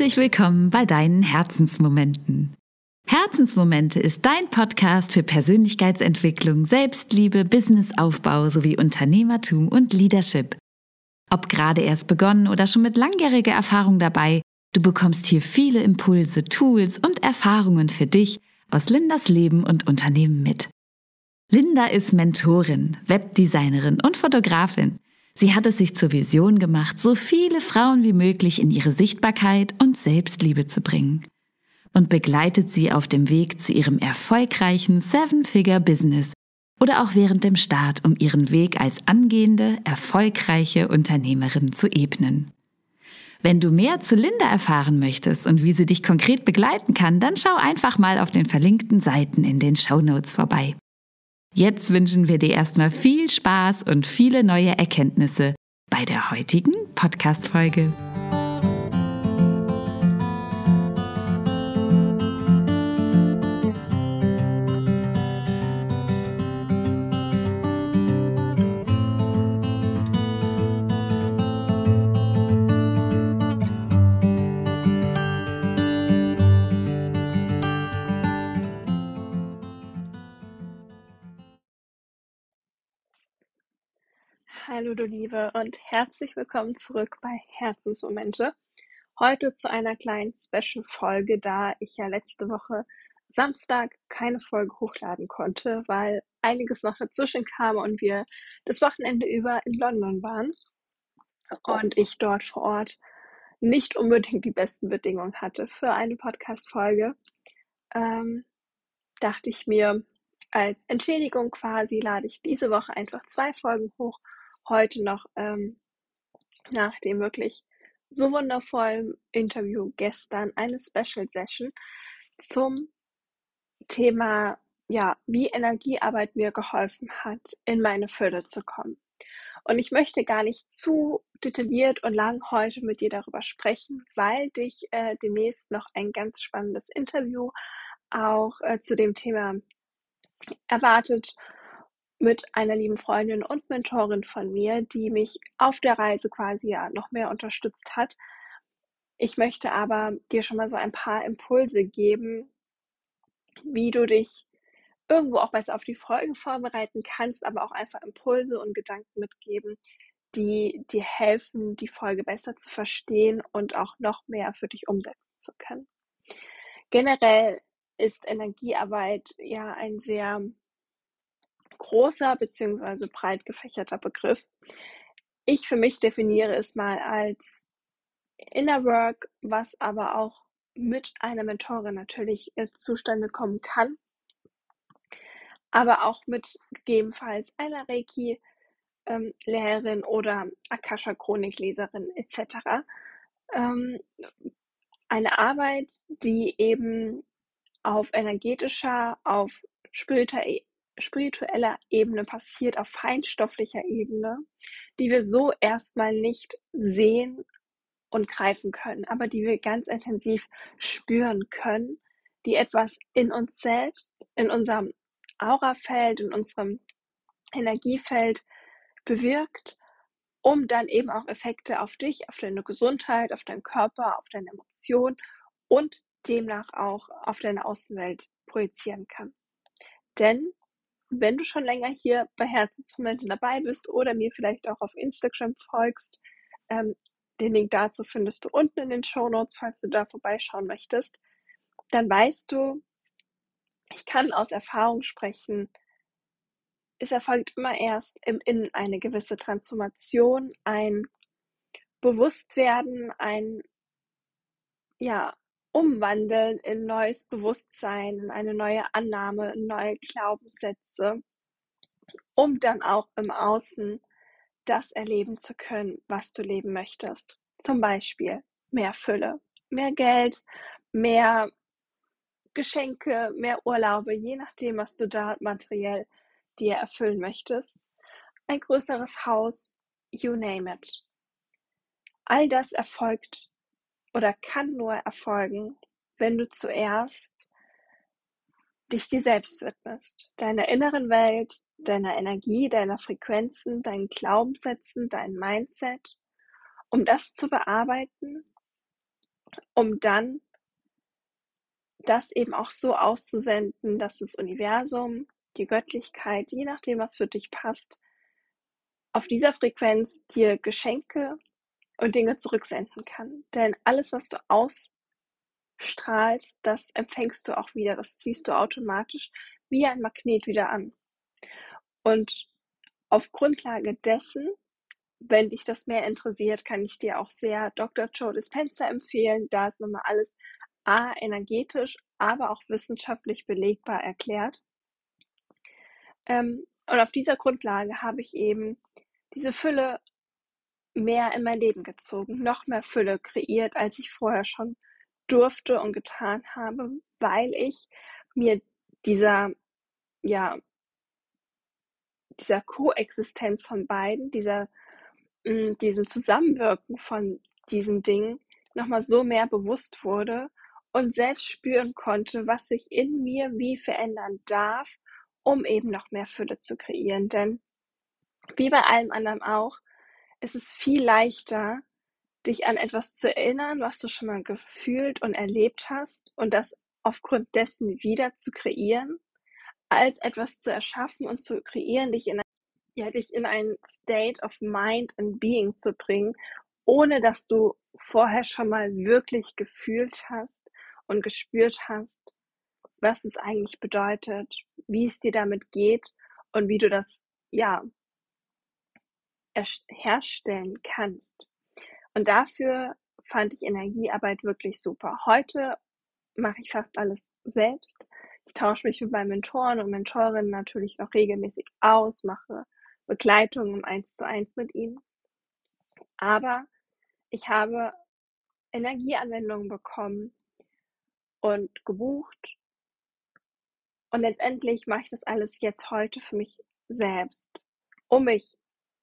Herzlich willkommen bei deinen Herzensmomenten. Herzensmomente ist dein Podcast für Persönlichkeitsentwicklung, Selbstliebe, Businessaufbau sowie Unternehmertum und Leadership. Ob gerade erst begonnen oder schon mit langjähriger Erfahrung dabei, du bekommst hier viele Impulse, Tools und Erfahrungen für dich aus Lindas Leben und Unternehmen mit. Linda ist Mentorin, Webdesignerin und Fotografin. Sie hat es sich zur Vision gemacht, so viele Frauen wie möglich in ihre Sichtbarkeit und Selbstliebe zu bringen und begleitet sie auf dem Weg zu ihrem erfolgreichen Seven-Figure-Business oder auch während dem Start, um ihren Weg als angehende, erfolgreiche Unternehmerin zu ebnen. Wenn du mehr zu Linda erfahren möchtest und wie sie dich konkret begleiten kann, dann schau einfach mal auf den verlinkten Seiten in den Show Notes vorbei. Jetzt wünschen wir dir erstmal viel Spaß und viele neue Erkenntnisse bei der heutigen Podcast-Folge. Hallo du Liebe und herzlich willkommen zurück bei Herzensmomente. Heute zu einer kleinen Special-Folge, da ich ja letzte Woche Samstag keine Folge hochladen konnte, weil einiges noch dazwischen kam und wir das Wochenende über in London waren und ich dort vor Ort nicht unbedingt die besten Bedingungen hatte für eine Podcast-Folge. Ähm, dachte ich mir, als Entschädigung quasi lade ich diese Woche einfach zwei Folgen hoch heute noch ähm, nach dem wirklich so wundervollen Interview gestern eine Special Session zum Thema, ja, wie Energiearbeit mir geholfen hat, in meine Fülle zu kommen. Und ich möchte gar nicht zu detailliert und lang heute mit dir darüber sprechen, weil dich äh, demnächst noch ein ganz spannendes Interview auch äh, zu dem Thema erwartet mit einer lieben Freundin und Mentorin von mir, die mich auf der Reise quasi ja noch mehr unterstützt hat. Ich möchte aber dir schon mal so ein paar Impulse geben, wie du dich irgendwo auch besser auf die Folge vorbereiten kannst, aber auch einfach Impulse und Gedanken mitgeben, die dir helfen, die Folge besser zu verstehen und auch noch mehr für dich umsetzen zu können. Generell ist Energiearbeit ja ein sehr großer bzw. breit gefächerter Begriff. Ich für mich definiere es mal als Inner Work, was aber auch mit einer Mentorin natürlich äh, zustande kommen kann, aber auch mit gegebenenfalls einer Reiki ähm, Lehrerin oder Akasha Chronikleserin etc. Ähm, eine Arbeit, die eben auf energetischer, auf spiritueller spiritueller Ebene passiert, auf feinstofflicher Ebene, die wir so erstmal nicht sehen und greifen können, aber die wir ganz intensiv spüren können, die etwas in uns selbst, in unserem Aurafeld, in unserem Energiefeld bewirkt, um dann eben auch Effekte auf dich, auf deine Gesundheit, auf deinen Körper, auf deine Emotionen und demnach auch auf deine Außenwelt projizieren kann. Denn wenn du schon länger hier bei Herzensmomente dabei bist oder mir vielleicht auch auf Instagram folgst, ähm, den Link dazu findest du unten in den Show Notes, falls du da vorbeischauen möchtest, dann weißt du, ich kann aus Erfahrung sprechen, es erfolgt immer erst im Innen eine gewisse Transformation, ein Bewusstwerden, ein ja, umwandeln in neues Bewusstsein, in eine neue Annahme, in neue Glaubenssätze, um dann auch im Außen das erleben zu können, was du leben möchtest. Zum Beispiel mehr Fülle, mehr Geld, mehr Geschenke, mehr Urlaube, je nachdem, was du da materiell dir erfüllen möchtest. Ein größeres Haus, you name it. All das erfolgt oder kann nur erfolgen, wenn du zuerst dich dir selbst widmest, deiner inneren Welt, deiner Energie, deiner Frequenzen, deinen Glaubenssätzen, dein Mindset, um das zu bearbeiten um dann das eben auch so auszusenden, dass das Universum, die Göttlichkeit, je nachdem, was für dich passt, auf dieser Frequenz dir Geschenke und Dinge zurücksenden kann. Denn alles, was du ausstrahlst, das empfängst du auch wieder, das ziehst du automatisch wie ein Magnet wieder an. Und auf Grundlage dessen, wenn dich das mehr interessiert, kann ich dir auch sehr Dr. Joe Dispenza empfehlen. Da ist nochmal alles A, energetisch, aber auch wissenschaftlich belegbar erklärt. Ähm, und auf dieser Grundlage habe ich eben diese Fülle mehr in mein Leben gezogen, noch mehr Fülle kreiert, als ich vorher schon durfte und getan habe, weil ich mir dieser, ja, dieser Koexistenz von beiden, dieser, mh, mm, diesem Zusammenwirken von diesen Dingen nochmal so mehr bewusst wurde und selbst spüren konnte, was sich in mir wie verändern darf, um eben noch mehr Fülle zu kreieren. Denn wie bei allem anderen auch, ist es viel leichter, dich an etwas zu erinnern, was du schon mal gefühlt und erlebt hast und das aufgrund dessen wieder zu kreieren, als etwas zu erschaffen und zu kreieren, dich in, ja, dich in ein State of Mind and Being zu bringen, ohne dass du vorher schon mal wirklich gefühlt hast und gespürt hast, was es eigentlich bedeutet, wie es dir damit geht und wie du das, ja, herstellen kannst. Und dafür fand ich Energiearbeit wirklich super. Heute mache ich fast alles selbst. Ich tausche mich mit meinen Mentoren und Mentorinnen natürlich noch regelmäßig aus, mache Begleitungen im Eins zu eins mit ihnen. Aber ich habe Energieanwendungen bekommen und gebucht. Und letztendlich mache ich das alles jetzt heute für mich selbst, um mich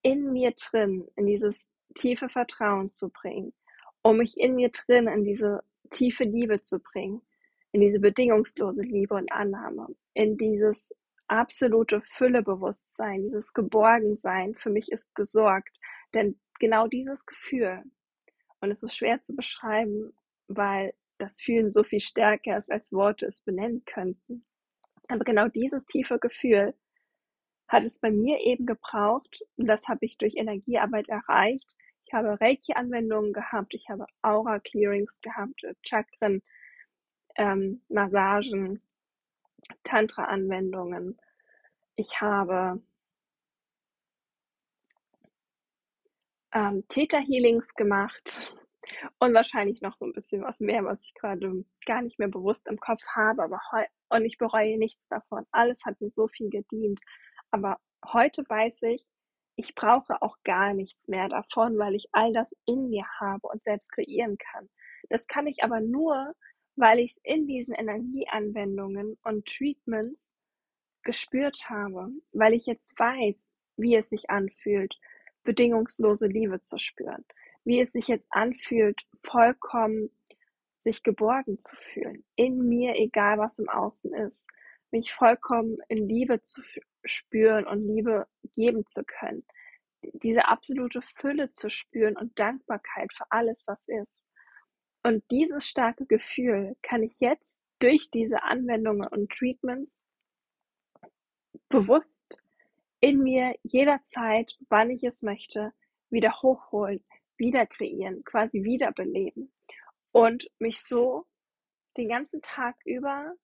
in mir drin in dieses tiefe Vertrauen zu bringen, um mich in mir drin in diese tiefe Liebe zu bringen, in diese bedingungslose Liebe und Annahme, in dieses absolute Füllebewusstsein, dieses Geborgensein, für mich ist gesorgt. Denn genau dieses Gefühl, und es ist schwer zu beschreiben, weil das Fühlen so viel stärker ist, als Worte es benennen könnten. Aber genau dieses tiefe Gefühl hat es bei mir eben gebraucht und das habe ich durch Energiearbeit erreicht. Ich habe Reiki-Anwendungen gehabt, ich habe Aura-Clearings gehabt, Chakren, ähm, Massagen, Tantra-Anwendungen. Ich habe ähm, Theta-Healings gemacht und wahrscheinlich noch so ein bisschen was mehr, was ich gerade gar nicht mehr bewusst im Kopf habe, aber und ich bereue nichts davon. Alles hat mir so viel gedient. Aber heute weiß ich, ich brauche auch gar nichts mehr davon, weil ich all das in mir habe und selbst kreieren kann. Das kann ich aber nur, weil ich es in diesen Energieanwendungen und Treatments gespürt habe, weil ich jetzt weiß, wie es sich anfühlt, bedingungslose Liebe zu spüren, wie es sich jetzt anfühlt, vollkommen sich geborgen zu fühlen, in mir, egal was im Außen ist, mich vollkommen in Liebe zu spüren und Liebe geben zu können. Diese absolute Fülle zu spüren und Dankbarkeit für alles, was ist. Und dieses starke Gefühl kann ich jetzt durch diese Anwendungen und Treatments bewusst in mir jederzeit, wann ich es möchte, wieder hochholen, wieder kreieren, quasi wiederbeleben und mich so den ganzen Tag über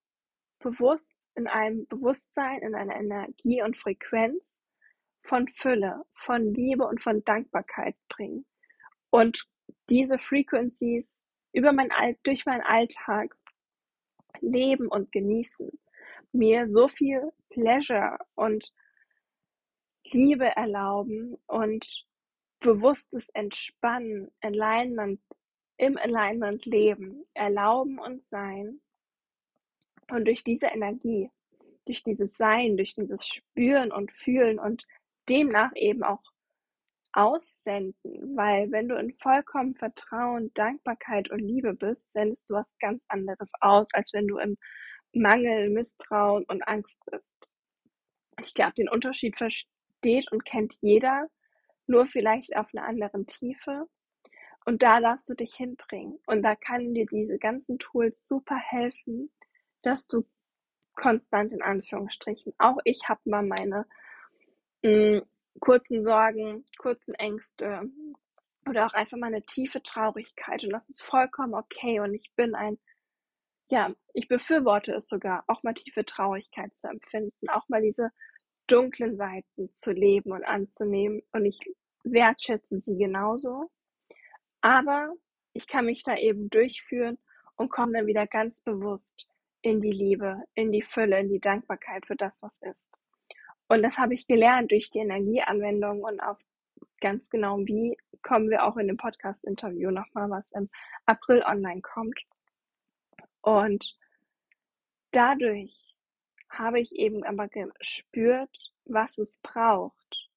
bewusst in einem Bewusstsein, in einer Energie und Frequenz von Fülle, von Liebe und von Dankbarkeit bringen. Und diese Frequencies über mein All durch meinen Alltag leben und genießen. Mir so viel Pleasure und Liebe erlauben und bewusstes Entspannen, Alignment, im Alignment leben, erlauben und sein und durch diese Energie, durch dieses Sein, durch dieses Spüren und Fühlen und demnach eben auch aussenden, weil wenn du in vollkommen Vertrauen, Dankbarkeit und Liebe bist, sendest du was ganz anderes aus, als wenn du im Mangel, Misstrauen und Angst bist. Ich glaube, den Unterschied versteht und kennt jeder, nur vielleicht auf einer anderen Tiefe. Und da darfst du dich hinbringen. Und da kann dir diese ganzen Tools super helfen, dass du konstant in Anführungsstrichen. Auch ich habe mal meine mh, hm, kurzen Sorgen, kurzen Ängste oder auch einfach mal eine tiefe Traurigkeit. Und das ist vollkommen okay. Und ich bin ein, ja, ich befürworte es sogar, auch mal tiefe Traurigkeit zu empfinden, auch mal diese dunklen Seiten zu leben und anzunehmen. Und ich wertschätze sie genauso. Aber ich kann mich da eben durchführen und komme dann wieder ganz bewusst in die Liebe, in die Fülle, in die Dankbarkeit für das, was ist. Und das habe ich gelernt durch die Energieanwendung und auf ganz genau wie kommen wir auch in dem Podcast-Interview nochmal, was im April online kommt. Und dadurch habe ich eben aber gespürt, was es braucht.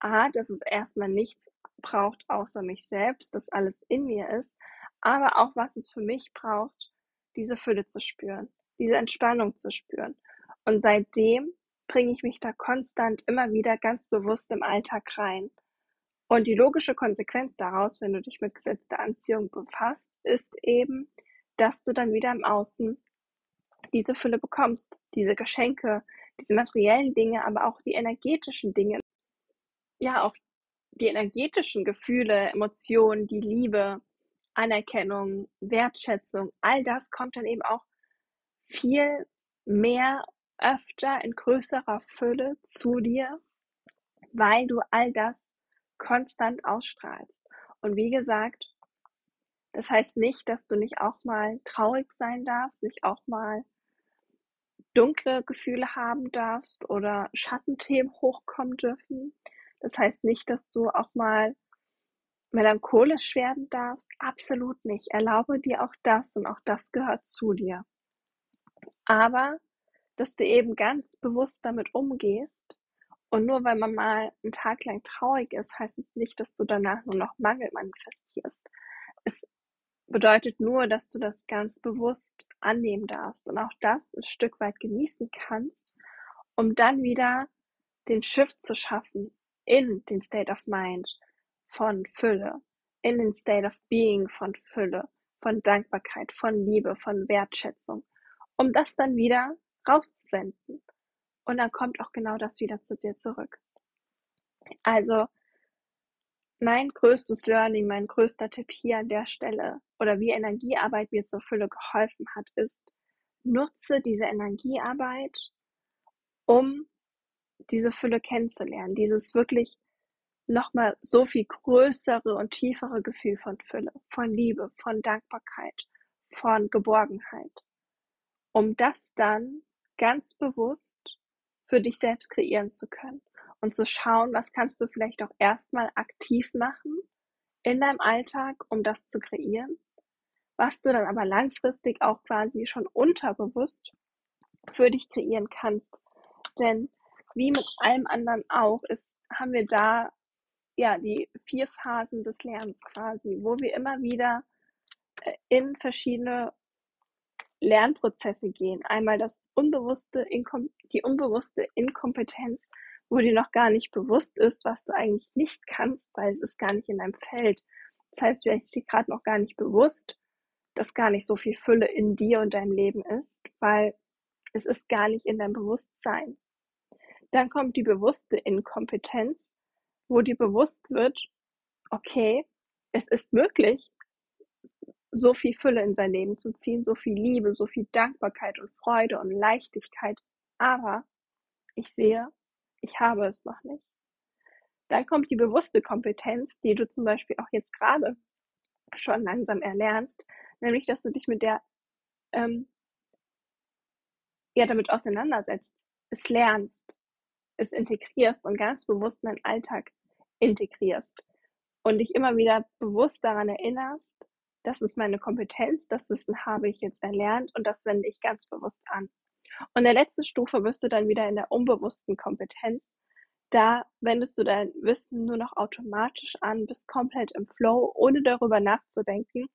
A, dass es erstmal nichts braucht außer mich selbst, dass alles in mir ist, aber auch was es für mich braucht, diese Fülle zu spüren, diese Entspannung zu spüren. Und seitdem bringe ich mich da konstant immer wieder ganz bewusst im Alltag rein. Und die logische Konsequenz daraus, wenn du dich mit gesetzter Anziehung befasst, ist eben, dass du dann wieder im Außen diese Fülle bekommst, diese Geschenke, diese materiellen Dinge, aber auch die energetischen Dinge. Ja, auch die energetischen Gefühle, Emotionen, die Liebe, Anerkennung, Wertschätzung, all das kommt dann eben auch viel mehr öfter in größerer Fülle zu dir, weil du all das konstant ausstrahlst. Und wie gesagt, das heißt nicht, dass du nicht auch mal traurig sein darfst, nicht auch mal dunkle Gefühle haben darfst oder Schattenthemen hochkommen dürfen. Das heißt nicht, dass du auch mal melancholisch werden darfst. Absolut nicht. Erlaube dir auch das und auch das gehört zu dir. Aber, dass du eben ganz bewusst damit umgehst und nur weil man mal einen Tag lang traurig ist, heißt es nicht, dass du danach nur noch Mangel manifestierst. Es bedeutet nur, dass du das ganz bewusst annehmen darfst und auch das ein Stück weit genießen kannst, um dann wieder den Shift zu schaffen in den State of Mind von Fülle, in den State of Being von Fülle, von Dankbarkeit, von Liebe, von Wertschätzung, um das dann wieder rauszusenden. Und dann kommt auch genau das wieder zu dir zurück. Also mein größtes Learning, mein größter Tipp hier an der Stelle oder wie Energiearbeit mir zur Fülle geholfen hat, ist, nutze diese Energiearbeit, um diese Fülle kennenzulernen, dieses wirklich nochmal so viel größere und tiefere Gefühl von Fülle, von Liebe, von Dankbarkeit, von Geborgenheit, um das dann ganz bewusst für dich selbst kreieren zu können und zu schauen, was kannst du vielleicht auch erstmal aktiv machen in deinem Alltag, um das zu kreieren, was du dann aber langfristig auch quasi schon unterbewusst für dich kreieren kannst. Denn wie mit allem anderen auch, ist, haben wir da ja die vier Phasen des Lernens quasi, wo wir immer wieder äh, in verschiedene Lernprozesse gehen. Einmal das unbewusste, Inkom die unbewusste Inkompetenz, wo dir noch gar nicht bewusst ist, was du eigentlich nicht kannst, weil es ist gar nicht in deinem Feld. Das heißt, vielleicht ist dir gerade noch gar nicht bewusst, dass gar nicht so viel Fülle in dir und deinem Leben ist, weil es ist gar nicht in deinem Bewusstsein. Dann kommt die bewusste Inkompetenz, wo dir bewusst wird, okay, es ist möglich, so viel Fülle in sein Leben zu ziehen, so viel Liebe, so viel Dankbarkeit und Freude und Leichtigkeit. Aber ich sehe, ich habe es noch nicht. Dann kommt die bewusste Kompetenz, die du zum Beispiel auch jetzt gerade schon langsam erlernst, nämlich dass du dich mit der ähm, ja damit auseinandersetzt, es lernst, es integrierst und ganz bewusst in deinen Alltag integrierst und dich immer wieder bewusst daran erinnerst, das ist meine Kompetenz, das Wissen habe ich jetzt erlernt und das wende ich ganz bewusst an. Und in der letzten Stufe wirst du dann wieder in der unbewussten Kompetenz. Da wendest du dein Wissen nur noch automatisch an, bist komplett im Flow, ohne darüber nachzudenken.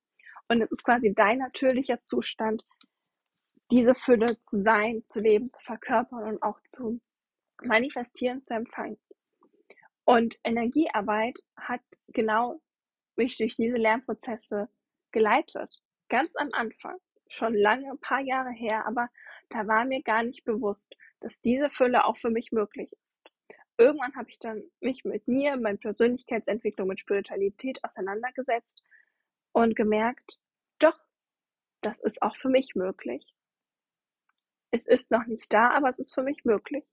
Und es ist quasi dein natürlicher Zustand, diese Fülle zu sein, zu leben, zu verkörpern und auch zu manifestieren, zu empfangen. Und Energiearbeit hat genau mich durch diese Lernprozesse geleitet. Ganz am Anfang, schon lange, ein paar Jahre her, aber da war mir gar nicht bewusst, dass diese Fülle auch für mich möglich ist. Irgendwann habe ich dann mich mit mir, mit Persönlichkeitsentwicklung, mit Spiritualität auseinandergesetzt und gemerkt, doch, das ist auch für mich möglich. Es ist noch nicht da, aber es ist für mich möglich.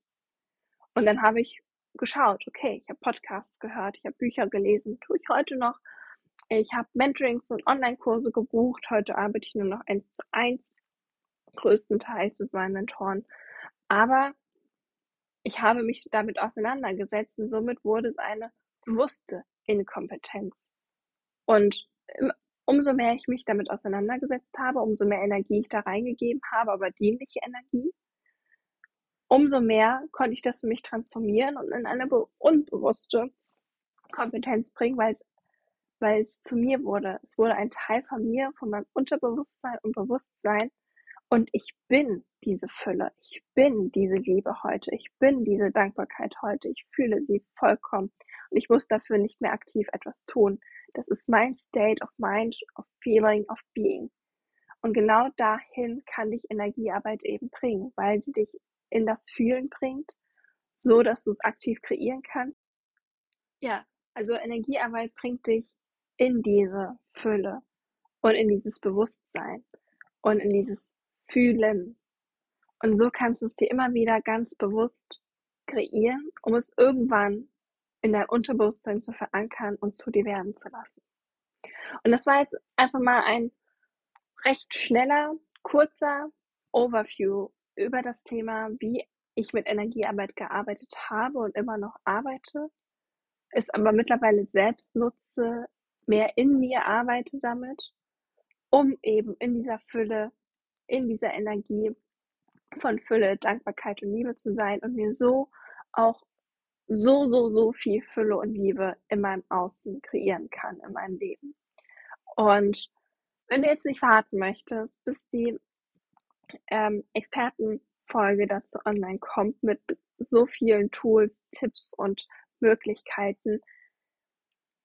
Und dann habe ich geschaut, okay, ich habe Podcasts gehört, ich habe Bücher gelesen, tue ich heute noch. Ich habe Mentorings und Online-Kurse gebucht. Heute arbeite ich nur noch eins zu eins, größtenteils mit meinen Mentoren. Aber ich habe mich damit auseinandergesetzt und somit wurde es eine bewusste Inkompetenz. Und umso mehr ich mich damit auseinandergesetzt habe, umso mehr Energie ich da reingegeben habe, aber dienliche Energie, umso mehr konnte ich das für mich transformieren und in eine unbewusste Kompetenz bringen, weil es, weil es zu mir wurde. Es wurde ein Teil von mir, von meinem Unterbewusstsein und Bewusstsein. Und ich bin diese Fülle. Ich bin diese Liebe heute. Ich bin diese Dankbarkeit heute. Ich fühle sie vollkommen. Und ich muss dafür nicht mehr aktiv etwas tun. Das ist mein State of Mind, of Feeling, of Being. Und genau dahin kann dich Energiearbeit eben bringen, weil sie dich in das Fühlen bringt, so dass du es aktiv kreieren kannst. Ja, also Energiearbeit bringt dich in diese Fülle und in dieses Bewusstsein und in dieses Fühlen. Und so kannst du es dir immer wieder ganz bewusst kreieren, um es irgendwann in dein Unterbewusstsein zu verankern und zu dir werden zu lassen. Und das war jetzt einfach mal ein recht schneller, kurzer Overview über das Thema, wie ich mit Energiearbeit gearbeitet habe und immer noch arbeite, es aber mittlerweile selbst nutze, mehr in mir arbeite damit, um eben in dieser Fülle, in dieser Energie von Fülle, Dankbarkeit und Liebe zu sein und mir so auch so, so, so viel Fülle und Liebe in meinem Außen kreieren kann, in meinem Leben. Und wenn du jetzt nicht warten möchtest, bis die ähm, Expertenfolge dazu online kommt mit so vielen Tools, Tipps und Möglichkeiten,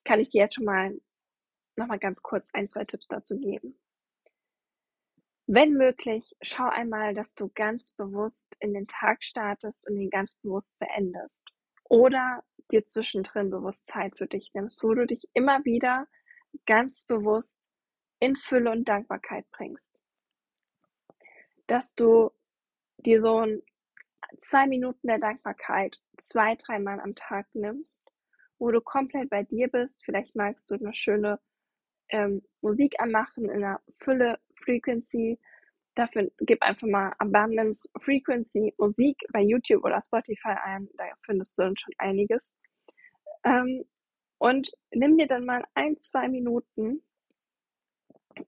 kann ich dir jetzt schon mal nochmal ganz kurz ein, zwei Tipps dazu geben. Wenn möglich, schau einmal, dass du ganz bewusst in den Tag startest und ihn ganz bewusst beendest. Oder dir zwischendrin bewusst Zeit für dich nimmst, wo du dich immer wieder ganz bewusst in Fülle und Dankbarkeit bringst dass du dir so ein zwei Minuten der Dankbarkeit zwei, dreimal am Tag nimmst, wo du komplett bei dir bist. Vielleicht magst du eine schöne ähm, Musik anmachen in einer Fülle Frequency. Dafür gib einfach mal Abundance Frequency Musik bei YouTube oder Spotify ein. Da findest du dann schon einiges. Ähm, und nimm dir dann mal ein, zwei Minuten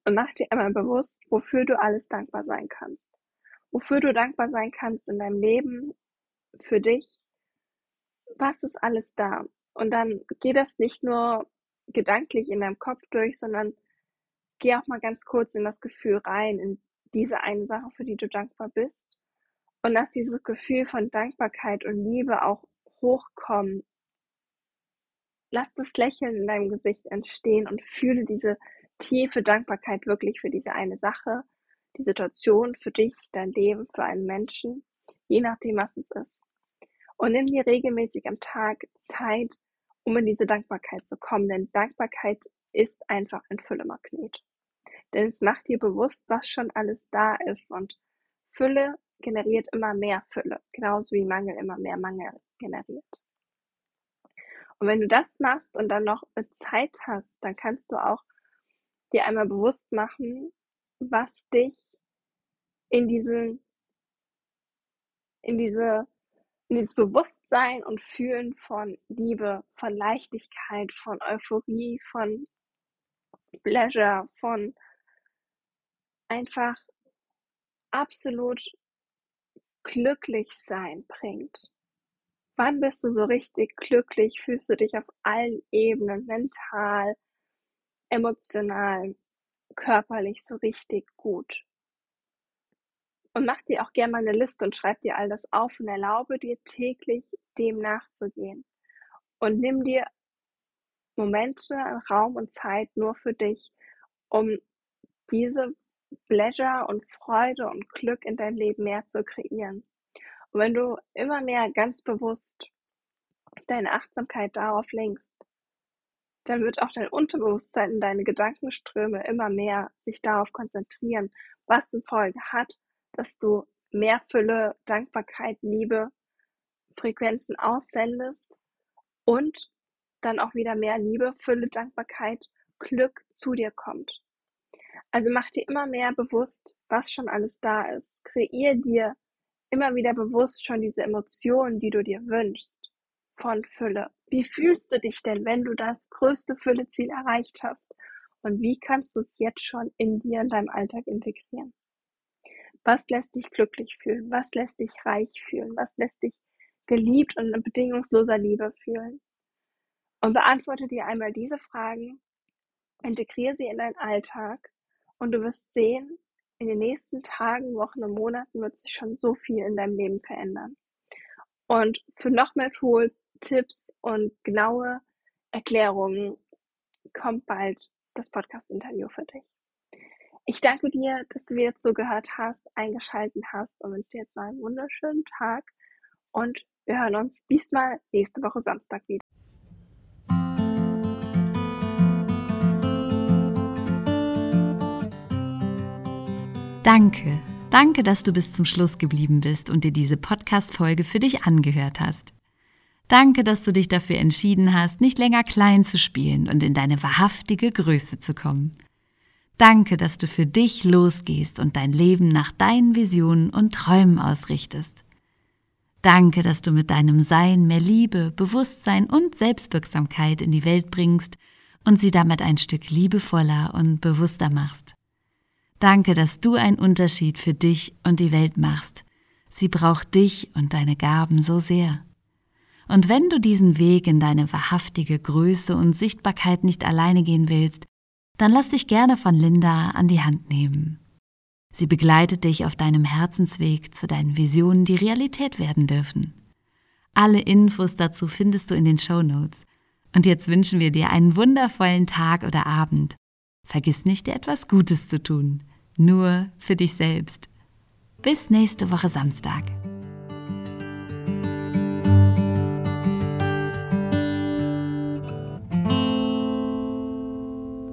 und mach dir einmal bewusst, wofür du alles dankbar sein kannst. Wofür du dankbar sein kannst in deinem Leben, für dich. Was ist alles da? Und dann geh das nicht nur gedanklich in deinem Kopf durch, sondern geh auch mal ganz kurz in das Gefühl rein, in diese eine Sache, für die du dankbar bist. Und lass dieses Gefühl von Dankbarkeit und Liebe auch hochkommen. Lass das Lächeln in deinem Gesicht entstehen und fühle diese tiefe Dankbarkeit wirklich für diese eine Sache, die Situation, für dich, dein Leben, für einen Menschen, je nachdem, was es ist. Und nimm dir regelmäßig am Tag Zeit, um in diese Dankbarkeit zu kommen, denn Dankbarkeit ist einfach ein Füllemagnet. Denn es macht dir bewusst, was schon alles da ist und Fülle generiert immer mehr Fülle, genauso wie Mangel immer mehr Mangel generiert. Und wenn du das machst und dann noch Zeit hast, dann kannst du auch dir einmal bewusst machen, was dich in diesen, in diese, in dieses Bewusstsein und Fühlen von Liebe, von Leichtigkeit, von Euphorie, von Pleasure, von einfach absolut glücklich sein bringt. Wann bist du so richtig glücklich? Fühlst du dich auf allen Ebenen, mental, emotional, körperlich so richtig gut. Und mach dir auch gerne mal eine Liste und schreib dir all das auf und erlaube dir täglich dem nachzugehen. Und nimm dir Momente, Raum und Zeit nur für dich, um diese Pleasure und Freude und Glück in deinem Leben mehr zu kreieren. Und wenn du immer mehr ganz bewusst deine Achtsamkeit darauf lenkst, dann wird auch dein Unterbewusstsein und deine Gedankenströme immer mehr sich darauf konzentrieren, was zur Folge hat, dass du mehr Fülle, Dankbarkeit, Liebe, Frequenzen aussendest und dann auch wieder mehr Liebe, Fülle, Dankbarkeit, Glück zu dir kommt. Also mach dir immer mehr bewusst, was schon alles da ist. Kreier dir immer wieder bewusst schon diese Emotionen, die du dir wünschst von Fülle. Wie fühlst du dich denn, wenn du das größte Fülleziel erreicht hast? Und wie kannst du es jetzt schon in dir in deinem Alltag integrieren? Was lässt dich glücklich fühlen? Was lässt dich reich fühlen? Was lässt dich geliebt und in bedingungsloser Liebe fühlen? Und beantworte dir einmal diese Fragen, integriere sie in deinen Alltag und du wirst sehen, in den nächsten Tagen, Wochen und Monaten wird sich schon so viel in deinem Leben verändern. Und für noch mehr Tools, Tipps und genaue Erklärungen kommt bald das Podcast-Interview für dich. Ich danke dir, dass du wieder zugehört hast, eingeschaltet hast und wünsche dir jetzt einen wunderschönen Tag und wir hören uns diesmal nächste Woche Samstag wieder. Danke, danke, dass du bis zum Schluss geblieben bist und dir diese Podcast-Folge für dich angehört hast. Danke, dass du dich dafür entschieden hast, nicht länger klein zu spielen und in deine wahrhaftige Größe zu kommen. Danke, dass du für dich losgehst und dein Leben nach deinen Visionen und Träumen ausrichtest. Danke, dass du mit deinem Sein mehr Liebe, Bewusstsein und Selbstwirksamkeit in die Welt bringst und sie damit ein Stück liebevoller und bewusster machst. Danke, dass du einen Unterschied für dich und die Welt machst. Sie braucht dich und deine Gaben so sehr. Und wenn du diesen Weg in deine wahrhaftige Größe und Sichtbarkeit nicht alleine gehen willst, dann lass dich gerne von Linda an die Hand nehmen. Sie begleitet dich auf deinem Herzensweg zu deinen Visionen, die Realität werden dürfen. Alle Infos dazu findest du in den Show Notes. Und jetzt wünschen wir dir einen wundervollen Tag oder Abend. Vergiss nicht, dir etwas Gutes zu tun nur für dich selbst. Bis nächste Woche Samstag.